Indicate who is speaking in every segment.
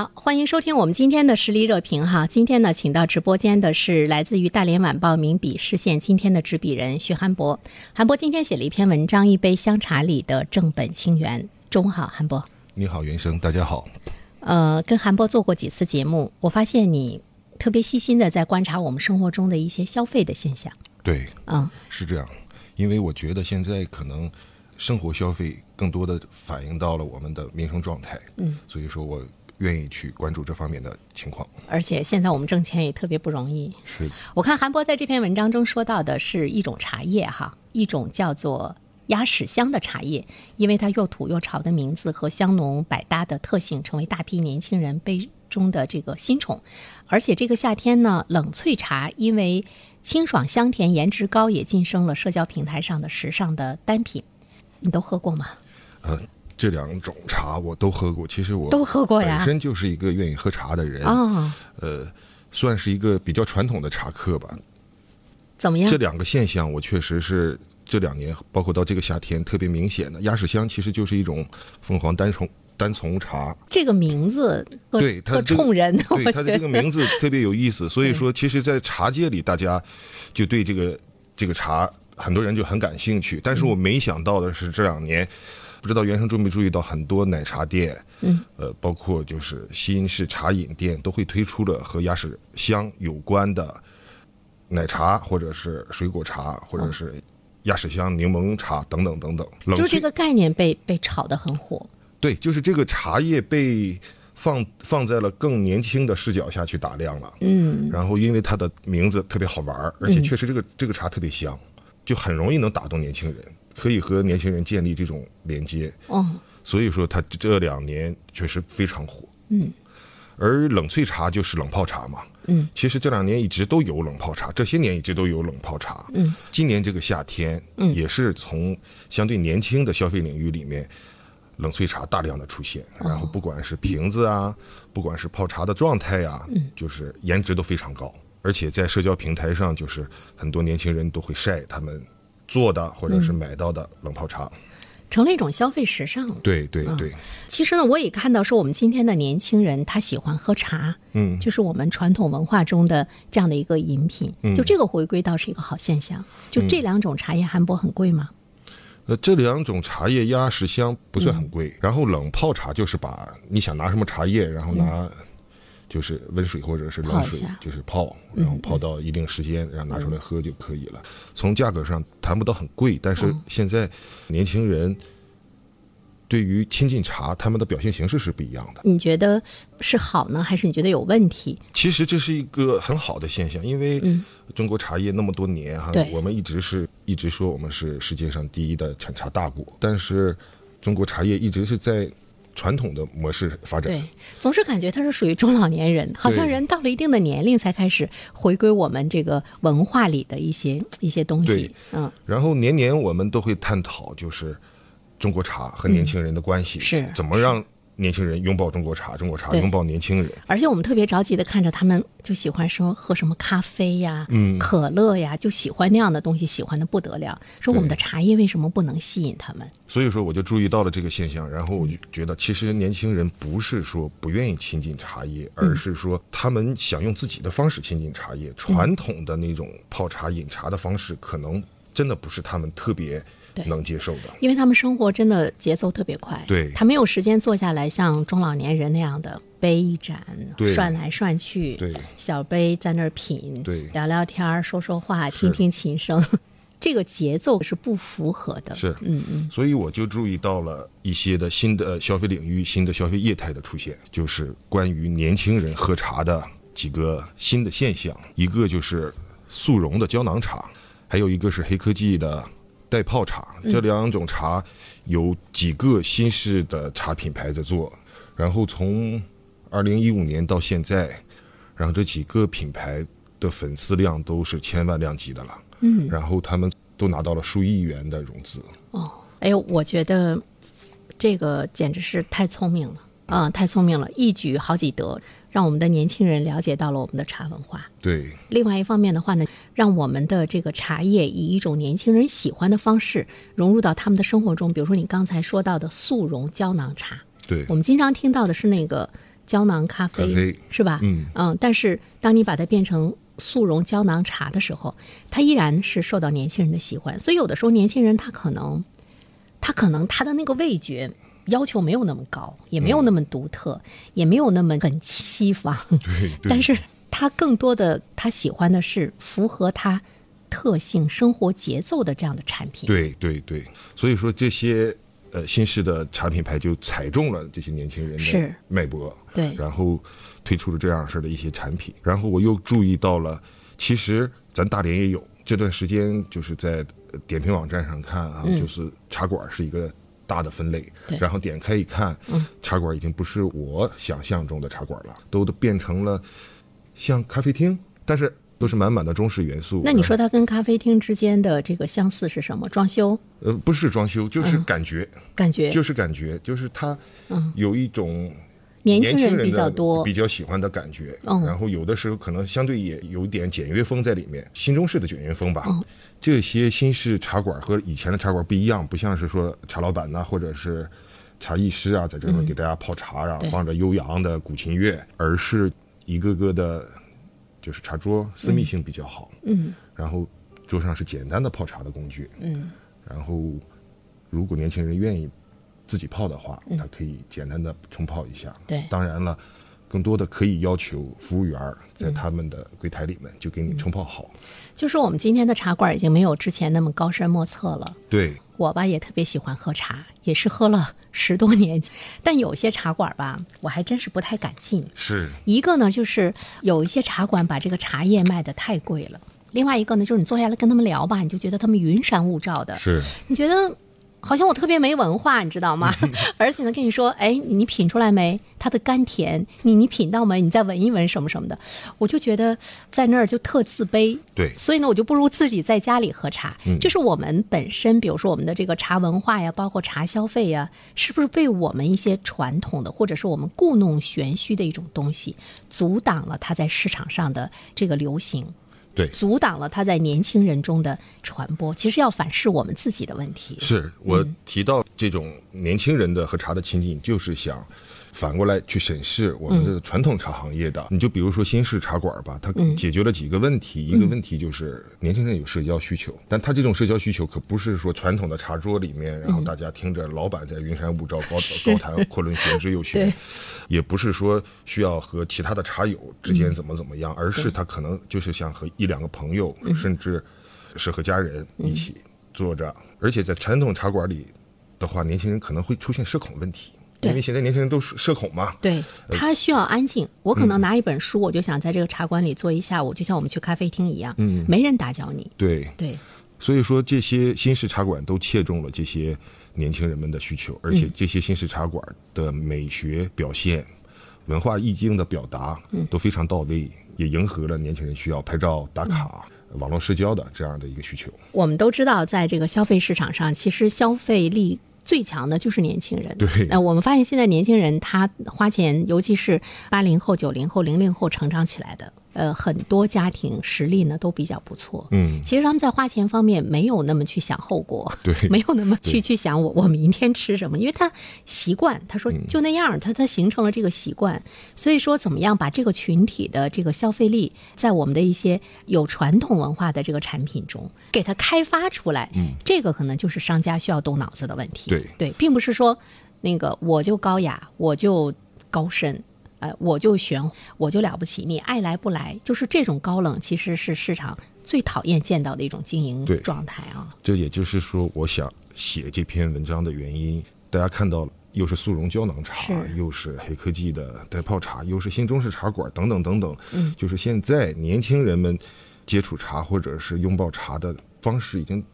Speaker 1: 好，欢迎收听我们今天的实力热评哈。今天呢，请到直播间的是来自于大连晚报名笔视线今天的执笔人徐寒博。韩博今天写了一篇文章《一杯香茶里的正本清源》。中午好，韩博。
Speaker 2: 你好，袁生，大家好。
Speaker 1: 呃，跟韩博做过几次节目，我发现你特别细心的在观察我们生活中的一些消费的现象。
Speaker 2: 对，
Speaker 1: 嗯，
Speaker 2: 是这样，因为我觉得现在可能生活消费更多的反映到了我们的民生状态，
Speaker 1: 嗯，
Speaker 2: 所以说我愿意去关注这方面的情况。
Speaker 1: 而且现在我们挣钱也特别不容易。
Speaker 2: 是，
Speaker 1: 我看韩博在这篇文章中说到的是一种茶叶哈，一种叫做鸭屎香的茶叶，因为它又土又潮的名字和香浓百搭的特性，成为大批年轻人杯中的这个新宠。而且这个夏天呢，冷萃茶因为清爽香甜、颜值高，也晋升了社交平台上的时尚的单品。你都喝过吗？
Speaker 2: 呃，这两种茶我都喝过，其实我
Speaker 1: 都喝过呀
Speaker 2: 本身就是一个愿意喝茶的人，
Speaker 1: 啊、
Speaker 2: 呃，算是一个比较传统的茶客吧。
Speaker 1: 怎么样
Speaker 2: 这？两个现象，我确实是这两年，包括到这个夏天特别明显的。鸭屎香其实就是一种凤凰单丛单丛茶，
Speaker 1: 这个名字
Speaker 2: 对它
Speaker 1: 冲人，
Speaker 2: 对它的这个名字特别有意思。所以说，其实，在茶界里，大家就对这个这个茶，很多人就很感兴趣。但是我没想到的是，这两年。不知道原生注没注意到，很多奶茶店，
Speaker 1: 嗯，
Speaker 2: 呃，包括就是新式茶饮店，都会推出了和鸭屎香有关的奶茶，或者是水果茶，或者是鸭屎香柠檬茶等等等等。冷
Speaker 1: 就是这个概念被被炒得很火。
Speaker 2: 对，就是这个茶叶被放放在了更年轻的视角下去打量了。
Speaker 1: 嗯，
Speaker 2: 然后因为它的名字特别好玩儿，而且确实这个、这个茶特别香，就很容易能打动年轻人，可以和年轻人建立这种连接。
Speaker 1: 哦，
Speaker 2: 所以说它这两年确实非常火。
Speaker 1: 嗯，
Speaker 2: 而冷萃茶就是冷泡茶嘛。
Speaker 1: 嗯，
Speaker 2: 其实这两年一直都有冷泡茶，这些年一直都有冷泡茶。
Speaker 1: 嗯，
Speaker 2: 今年这个夏天，
Speaker 1: 嗯
Speaker 2: 也是从相对年轻的消费领域里面，冷萃茶大量的出现。然后不管是瓶子啊，不管是泡茶的状态呀、
Speaker 1: 嗯
Speaker 2: 就是颜值都非常高。而且在社交平台上，就是很多年轻人都会晒他们做的或
Speaker 1: 嗯
Speaker 2: 者是买到的冷泡茶。
Speaker 1: 成了一种消费时尚了。
Speaker 2: 对对对，
Speaker 1: 其实呢，我也看到说，我们今天的年轻人他喜欢喝茶，
Speaker 2: 嗯，
Speaker 1: 就是我们传统文化中的这样的一个饮品。
Speaker 2: 嗯
Speaker 1: 就这个回归倒是一个好现象。就这两种茶叶，韩博很贵吗？
Speaker 2: 呃，这两种茶叶压实香不算很贵，然后冷泡茶就是把你想拿什么茶叶，然后拿就是温水或者是冷水就是泡，然后泡到一定时间，然后拿出来喝就可以了。从价格上谈不到很贵，但是现在年轻人对于亲近茶，他们的表现形式是不一样的。
Speaker 1: 你觉得是好呢，还是你觉得有问题？
Speaker 2: 其实这是一个很好的现象，因为
Speaker 1: 嗯
Speaker 2: 中国茶叶那么多年哈，我们一直是一直说我们是世界上第一的产茶大国，但是中国茶叶一直是在传统的模式发展。
Speaker 1: 对，总是感觉它是属于中老年人，好像人到了一定的年龄才开始回归我们这个文化里的一些一些东西。嗯，
Speaker 2: 然后年年我们都会探讨，就是中国茶和年轻人的关系，
Speaker 1: 嗯是
Speaker 2: 怎么让年轻人拥抱中国茶，中国茶拥抱年轻人。
Speaker 1: 而且我们特别着急的看着他们，就喜欢说喝什么咖啡呀、
Speaker 2: 嗯
Speaker 1: 可乐呀，就喜欢那样的东西，喜欢的不得了。说我们的茶叶为什么不能吸引他们？
Speaker 2: 所以说，我就注意到了这个现象，然后我就觉得，其实年轻人不是说不愿意亲近茶叶，
Speaker 1: 嗯
Speaker 2: 而是说他们想用自己的方式亲近茶叶。传统的那种泡茶、饮茶的方式，可能真的不是他们特别
Speaker 1: 对
Speaker 2: 能接受的。
Speaker 1: 因为他们生活真的节奏特别快，
Speaker 2: 对
Speaker 1: 他没有时间坐下来像中老年人那样的杯一盏，涮来涮去，
Speaker 2: 对
Speaker 1: 小杯在那儿品，
Speaker 2: 对
Speaker 1: 聊聊天儿，说说话，听听琴声。这个节奏是不符合的。
Speaker 2: 是，
Speaker 1: 嗯嗯，
Speaker 2: 所以我就注意到了一些的新的消费领域、新的消费业态的出现，就是关于年轻人喝茶的几个新的现象。一个就是速溶的胶囊茶，还有一个是黑科技的袋泡茶。这两种茶有几个新式的茶品牌在做，然后从二零一五年到现在，然后这几个品牌的粉丝量都是千万量级的了。嗯，然后他们都拿到了数亿元的融资。
Speaker 1: 哦，哎呦，我觉得这个简直是太聪明了啊、太聪明了，一举好几得，让我们的年轻人了解到了我们的茶文化。
Speaker 2: 对，
Speaker 1: 另外一方面的话呢，让我们的这个茶叶以一种年轻人喜欢的方式融入到他们的生活中。比如说你刚才说到的速溶胶囊茶，
Speaker 2: 对
Speaker 1: 我，们经常听到的是那个胶囊咖啡，
Speaker 2: 咖啡
Speaker 1: 是吧？
Speaker 2: 嗯
Speaker 1: 但是当你把它变成速溶胶囊茶的时候，它依然是受到年轻人的喜欢。所以有的时候年轻人他可能，他可能他的那个味觉要求没有那么高，也没有那么独特，也没有那么很西方。
Speaker 2: 对，对
Speaker 1: 但是他更多的他喜欢的是符合他特性生活节奏的这样的产品。
Speaker 2: 对对对，所以说这些呃新式的茶品牌就踩中了这些年轻人的脉搏，
Speaker 1: 对
Speaker 2: 然后推出了这样式的一些产品。然后我又注意到了，其实咱大连也有这段时间，就是在呃点评网站上看啊，就是茶馆是一个。大的分类然后点开一看，茶馆已经不是我想象中的茶馆了，都都变成了像咖啡厅，但是都是满满的中式元素。
Speaker 1: 那你说它跟咖啡厅之间的这个相似是什么？装修
Speaker 2: 呃，不是装修，就是感觉，
Speaker 1: 感觉
Speaker 2: 就是感觉，就是它有一种
Speaker 1: 年轻人
Speaker 2: 人
Speaker 1: 比较多
Speaker 2: 比较喜欢的感觉。
Speaker 1: 嗯
Speaker 2: 然后有的时候可能相对也有点简约风在里面，新中式的简约风吧。
Speaker 1: 嗯
Speaker 2: 这些新式茶馆和以前的茶馆不一样，不像是说茶老板呐、或者是茶艺师啊，在这边给大家泡茶，然后
Speaker 1: 嗯
Speaker 2: 放着悠扬的古琴乐，而是一个个的，就是茶桌私密性比较好。
Speaker 1: 嗯
Speaker 2: 然后桌上是简单的泡茶的工具。
Speaker 1: 嗯
Speaker 2: 然后，如果年轻人愿意自己泡的话，
Speaker 1: 嗯
Speaker 2: 他可以简单的冲泡一下。
Speaker 1: 对
Speaker 2: 当然了，更多的可以要求服务员在他们的柜台里面就给你冲泡好。
Speaker 1: 就是我们今天的茶馆已经没有之前那么高深莫测了。
Speaker 2: 对，
Speaker 1: 我吧也特别喜欢喝茶，也是喝了十多年，但有些茶馆吧，我还真是不太敢进。
Speaker 2: 是
Speaker 1: 一个呢，就是有一些茶馆把这个茶叶卖的太贵了；另外一个呢，就是你坐下来跟他们聊吧，你就觉得他们云山雾罩的，
Speaker 2: 是，
Speaker 1: 你觉得好像我特别没文化，你知道吗？而且呢，跟你说，哎，你你品出来没？它的甘甜，你你品到没？你再闻一闻什么什么的，我就觉得在那儿就特自卑。
Speaker 2: 对
Speaker 1: 所以呢，我就不如自己在家里喝茶。就是我们本身，比如说我们的这个茶文化呀，包括茶消费呀，是不是被我们一些传统的，或者是我们故弄玄虚的一种东西，阻挡了它在市场上的这个流行？
Speaker 2: 对，
Speaker 1: 阻挡了它在年轻人中的传播。其实要反噬我们自己的问题。
Speaker 2: 是我提到这种年轻人的喝茶的情景，就是想。反过来去审视我们的传统茶行业的，你就比如说新式茶馆吧，它解决了几个问题。一个问题就是年轻人有社交需求，但他这种社交需求可不是说传统的茶桌里面，然后大家听着老板在云山雾罩高高谈阔论玄之又玄，也不是说需要和其他的茶友之间怎么怎么样，而是他可能就是想和一两个朋友，甚至是和家人一起坐着，而且在传统茶馆里的话，年轻人可能会出现社恐问题。
Speaker 1: 对。
Speaker 2: 因为现在年轻人都是社恐嘛，
Speaker 1: 对他需要安静。我可能拿一本书，我就想在这个茶馆里坐一下午，就像我们去咖啡厅一样，嗯，没人打搅你。
Speaker 2: 对，
Speaker 1: 对，
Speaker 2: 所以说这些新式茶馆都切中了这些年轻人们的需求，而且这些新式茶馆的美学表现、文化意境的表达都非常到位，也迎合了年轻人需要拍照打卡、网络社交的这样的一个需求。
Speaker 1: 我们都知道，在这个消费市场上，其实消费力。最强的就是年轻人。
Speaker 2: 对
Speaker 1: 那、我们发现现在年轻人他花钱，尤其是八零后、九零后、零零后成长起来的，呃，很多家庭实力呢都比较不错。
Speaker 2: 嗯，
Speaker 1: 其实他们在花钱方面没有那么去想后果，
Speaker 2: 对。
Speaker 1: 没有那么去去想我我明天吃什么，因为他习惯，他
Speaker 2: 嗯。
Speaker 1: 说就那样，他他形成了这个习惯，所以说怎么样把这个群体的这个消费力，在我们的一些有传统文化的这个产品中给它开发出来，嗯，这个可能就是商家需要动脑子的问题，
Speaker 2: 对。
Speaker 1: 对，并不是说那个我就高雅，我就高深。呃，我就玄，我就了不起，你爱来不来，就是这种高冷，其实是市场最讨厌见到的一种经营状态啊。
Speaker 2: 这也就是说，我想写这篇文章的原因。大家看到了，又是速溶胶囊茶，
Speaker 1: 是
Speaker 2: 又是黑科技的袋泡茶，又是新中式茶馆等等等等。
Speaker 1: 嗯，
Speaker 2: 就是现在年轻人们接触茶或者是拥抱茶的方式已经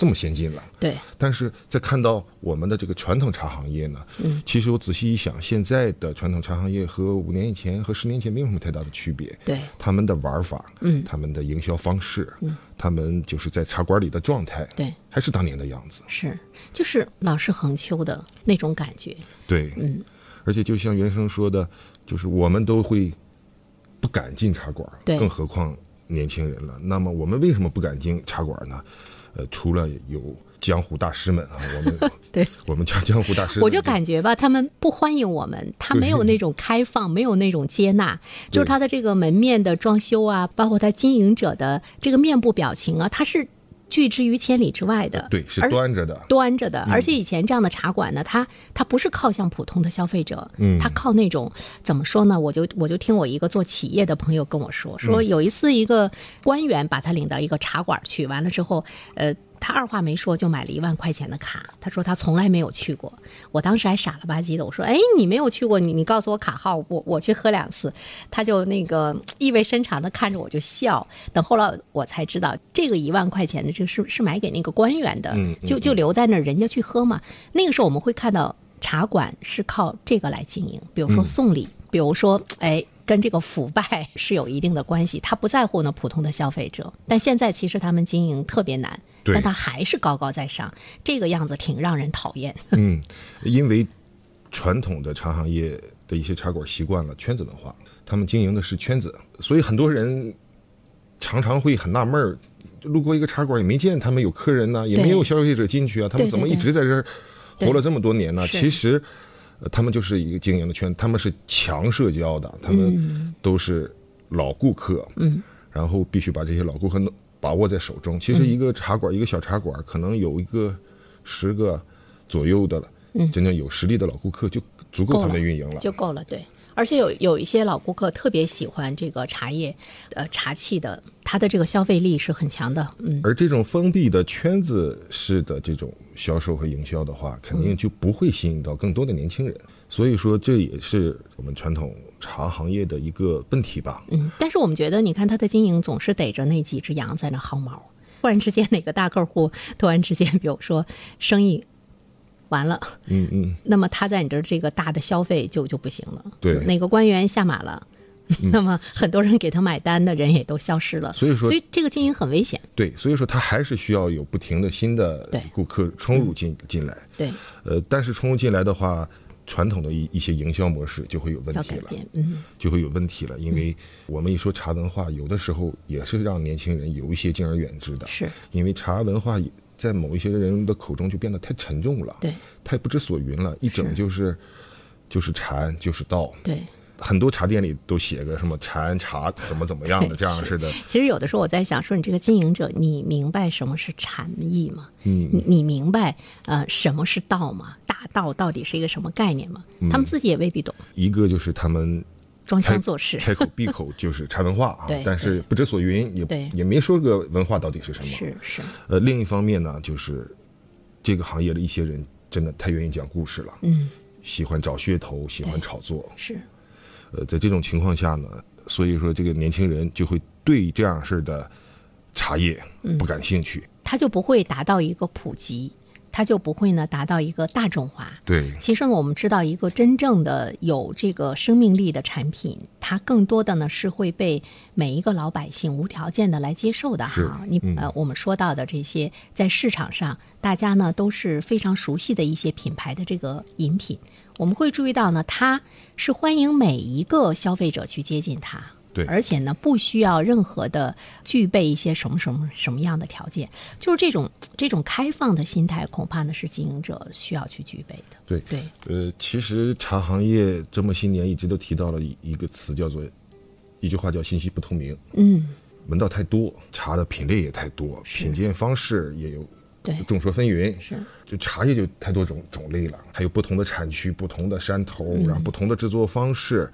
Speaker 2: 这么先进了。
Speaker 1: 对，
Speaker 2: 但是在看到我们的这个传统茶行业呢，
Speaker 1: 嗯，
Speaker 2: 其实我仔细一想，现在的传统茶行业和五年以前和十年前没有什么太大的区别。
Speaker 1: 对，
Speaker 2: 他们的玩法，
Speaker 1: 嗯
Speaker 2: 他们的营销方式，
Speaker 1: 嗯，
Speaker 2: 他们就是在茶馆里的状态，
Speaker 1: 对，
Speaker 2: 还是当年的样子。
Speaker 1: 是，就是老是横秋的那种感觉。
Speaker 2: 对，
Speaker 1: 嗯，
Speaker 2: 而且就像袁生说的，就是我们都会不敢进茶馆，
Speaker 1: 对
Speaker 2: 更何况年轻人了。那么我们为什么不敢进茶馆呢？呃，除了有江湖大师们啊，我们
Speaker 1: 对。
Speaker 2: 我们叫江湖大师，
Speaker 1: 我就感觉吧，他们不欢迎我们，他没有那种开放，没有那种接纳，就是他的这个门面的装修啊，包括他经营者的这个面部表情啊，他是拒之于千里之外的。
Speaker 2: 对是端着的，
Speaker 1: 端着的，而且以前这样的茶馆呢，它它不是靠向普通的消费者，
Speaker 2: 嗯
Speaker 1: 它靠那种怎么说呢？我就我就听我一个做企业的朋友跟我说，说有一次一个官员把他领到一个茶馆去，完了之后，呃。他二话没说就买了一万块钱的卡，他说他从来没有去过。我当时还傻了吧唧的，我说：“哎，你没有去过，你你告诉我卡号，我我去喝两次。”他就那个 意味深长的看着我就笑。等后来我才知道，这个一万块钱的这个是是买给那个官员的，
Speaker 2: 嗯嗯
Speaker 1: 就就留在那儿，人家去喝嘛。那个时候我们会看到茶馆是靠这个来经营，比如说送礼，比如说哎。跟这个腐败是有一定的关系，他不在乎呢普通的消费者，但现在其实他们经营特别难，
Speaker 2: 对
Speaker 1: 但他还是高高在上，这个样子挺让人讨厌。
Speaker 2: 嗯，因为传统的茶行业的一些茶馆习惯了圈子文化，他们经营的是圈子，所以很多人常常会很纳闷儿，路过一个茶馆也没见他们有客人呢，也没有消费者进去啊，他们怎么一直在这儿活了这么多年呢？
Speaker 1: 是
Speaker 2: 其实。呃他们就是一个经营的圈，他们是强社交的，他们都是老顾客，
Speaker 1: 嗯，
Speaker 2: 然后必须把这些老顾客弄把握在手中。其实一个茶馆，一个小茶馆，可能有一个十个左右的，
Speaker 1: 嗯
Speaker 2: 真正有实力的老顾客就足够他们运营了。
Speaker 1: 就够了。对，而且有有一些老顾客特别喜欢这个茶叶，呃，茶器的，它的这个消费力是很强的。嗯，
Speaker 2: 而这种封闭的圈子式的这种销售和营销的话，肯
Speaker 1: 嗯
Speaker 2: 定就不会吸引到更多的年轻人。所以说，这也是我们传统茶行业的一个问题吧。
Speaker 1: 嗯，但是我们觉得，你看它的经营总是逮着那几只羊在那薅毛。突然之间，哪个大客户突然之间，比如说生意完了，
Speaker 2: 嗯嗯，
Speaker 1: 那么他在你这儿这个大的消费就就不行了。
Speaker 2: 对嗯
Speaker 1: 哪个官员下马了，那么很多人给他买单的人也都消失了。
Speaker 2: 所以说
Speaker 1: 所以这个经营很危险。
Speaker 2: 对，所以说他还是需要有不停的新的
Speaker 1: 对
Speaker 2: 顾客冲入进进来。
Speaker 1: 对，
Speaker 2: 呃，但是冲入进来的话，传统的一一些营销模式就会有问题了。
Speaker 1: 嗯，
Speaker 2: 就会有问题了，因为我们一说茶文化，有的时候也是让年轻人有一些敬而远之的，
Speaker 1: 是。
Speaker 2: 因为茶文化在某一些人的口中就变得太沉重了，
Speaker 1: 对。
Speaker 2: 太不知所云了，一整就是就是禅就是道，
Speaker 1: 对。
Speaker 2: 很多茶店里都写个什么禅茶怎么怎么样的这样似的，
Speaker 1: 其实有的时候我在想，说你这个经营者，你明白什么是禅意吗？
Speaker 2: 嗯。
Speaker 1: 你你明白呃什么是道吗？大道到底是一个什么概念吗？
Speaker 2: 嗯。
Speaker 1: 他们自己也未必懂，
Speaker 2: 一个就是他们
Speaker 1: 装腔作势。
Speaker 2: 开口闭口就是茶文化啊，但是不知所云，也
Speaker 1: 对。
Speaker 2: 也没说个文化到底是什么，
Speaker 1: 是是，
Speaker 2: 呃，另一方面呢，就是这个行业的一些人真的太愿意讲故事了，
Speaker 1: 嗯，
Speaker 2: 喜欢找噱头，喜欢炒作。
Speaker 1: 是
Speaker 2: 呃，在这种情况下呢，所以说这个年轻人就会对这样式的茶叶
Speaker 1: 嗯
Speaker 2: 不感兴趣。
Speaker 1: 它就不会达到一个普及，它就不会呢达到一个大众化。
Speaker 2: 对，
Speaker 1: 其实呢，我们知道一个真正的有这个生命力的产品，它更多的呢是会被每一个老百姓无条件的来接受的哈。你
Speaker 2: 嗯
Speaker 1: 呃，我们说到的这些在市场上大家呢都是非常熟悉的一些品牌的这个饮品，我们会注意到呢，它是欢迎每一个消费者去接近它。
Speaker 2: 对
Speaker 1: 而且呢，不需要任何的具备一些什么什么什么样的条件，就是这种这种开放的心态，恐怕呢是经营者需要去具备的。
Speaker 2: 对，
Speaker 1: 对，
Speaker 2: 呃，其实茶行业这么些年一直都提到了一一个词，叫做一句话叫信息不透明。
Speaker 1: 嗯，
Speaker 2: 门道太多，茶的品类也太多，品鉴方式也有
Speaker 1: 对
Speaker 2: 众说纷纭。
Speaker 1: 是，
Speaker 2: 就茶叶就太多种种类了，还有不同的产区、不同的山头，然后不同的制作方式，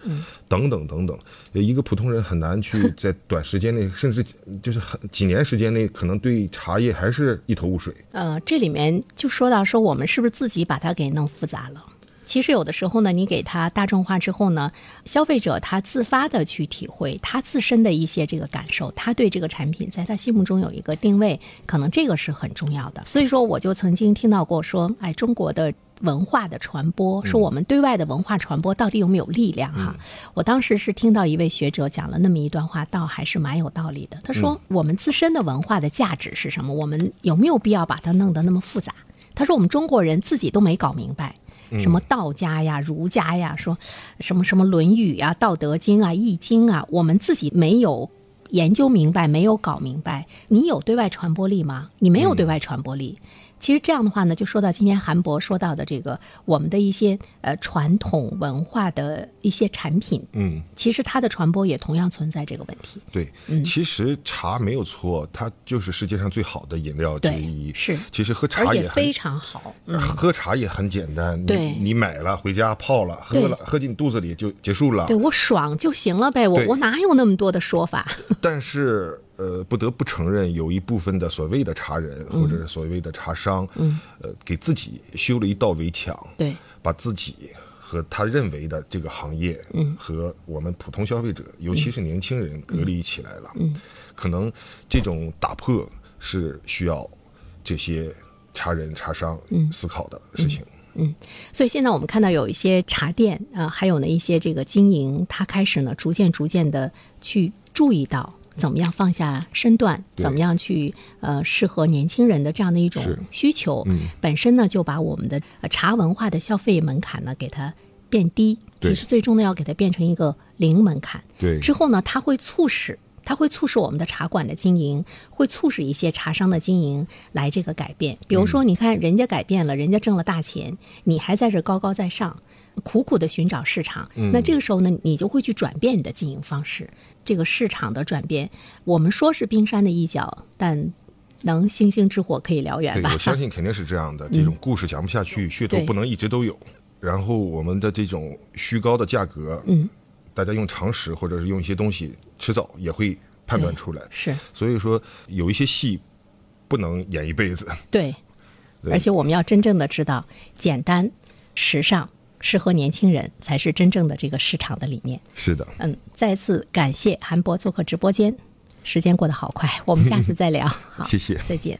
Speaker 2: 等等等等。一个普通人很难去 在短时间内，甚至就是很几年时间内，可能对茶叶还是一头雾水。
Speaker 1: 呃，这里面就说到说我们是不是自己把它给弄复杂了？其实有的时候呢，你给它大众化之后呢，消费者他自发的去体会他自身的一些这个感受，他对这个产品在他心目中有一个定位，可能这个是很重要的。所以说，我就曾经听到过说，哎，中国的文化的传播，说我们对外的文化传播到底有没有力量哈？我当时是听到一位学者讲了那么一段话，倒还是蛮有道理的。他说，我们自身的文化的价值是什么？我们有没有必要把它弄得那么复杂？他说，我们中国人自己都没搞明白。什么道家呀、儒家呀，说什么什么《论语》啊、《道德经》啊、《易经》啊，我们自己没有研究明白，没有搞明白。你有对外传播力吗？你没有对外传播力。其实这样的话呢，就说到今天韩博说到的这个我们的一些呃传统文化的一些产品，
Speaker 2: 嗯，
Speaker 1: 其实它的传播也同样存在这个问题。
Speaker 2: 对，其实茶没有错，它就是世界上最好的饮料之一。
Speaker 1: 是，
Speaker 2: 其实喝茶也
Speaker 1: 非常好。嗯，
Speaker 2: 喝茶也很简单，
Speaker 1: 对
Speaker 2: 你你买了回家泡了，喝了喝进肚子里就结束了。
Speaker 1: 对我爽就行了呗，我我哪有那么多的说法？
Speaker 2: 但是呃，不得不承认，有一部分的所谓的茶人、或者是所谓的茶商，
Speaker 1: 嗯，
Speaker 2: 呃，给自己修了一道围墙，
Speaker 1: 对，
Speaker 2: 把自己和他认为的这个行业，
Speaker 1: 嗯，
Speaker 2: 和我们普通消费者，尤其是年轻人隔离起来了，嗯，可能这种打破是需要这些茶人、茶商思考的事情。嗯。
Speaker 1: 所以现在我们看到有一些茶店啊、呃还有呢一些这个经营，他开始呢逐渐逐渐的去注意到怎么样放下身段，怎么样去呃适合年轻人的这样的一种需求。
Speaker 2: 嗯
Speaker 1: 本身呢就把我们的呃茶文化的消费门槛呢给它变低，
Speaker 2: 对
Speaker 1: 其实最终呢要给它变成一个零门槛。
Speaker 2: 对
Speaker 1: 之后呢，它会促使。它会促使我们的茶馆的经营，会促使一些茶商的经营来这个改变。比如说，你看人家改变了，人家挣了大钱，你还在这高高在上，苦苦的寻找市场。那这个时候呢，你就会去转变你的经营方式。这个市场的转变，我们说是冰山的一角，但能星星之火可以燎原
Speaker 2: 对，
Speaker 1: 吧
Speaker 2: 我？相信肯定是这样的。这种故事讲不下去，噱头不能一直都有。然后我们的这种虚高的价格，
Speaker 1: 嗯，
Speaker 2: 大家用常识或者是用一些东西，迟早也会判断出来。
Speaker 1: 是
Speaker 2: 所以说，有一些戏不能演一辈子。
Speaker 1: 对，
Speaker 2: 对
Speaker 1: 而且我们要真正的知道，简单、时尚、适合年轻人，才是真正的这个市场的理念。
Speaker 2: 是的，
Speaker 1: 嗯，再次感谢韩博做客直播间，时间过得好快，我们下次再聊。好，
Speaker 2: 谢谢。
Speaker 1: 再见。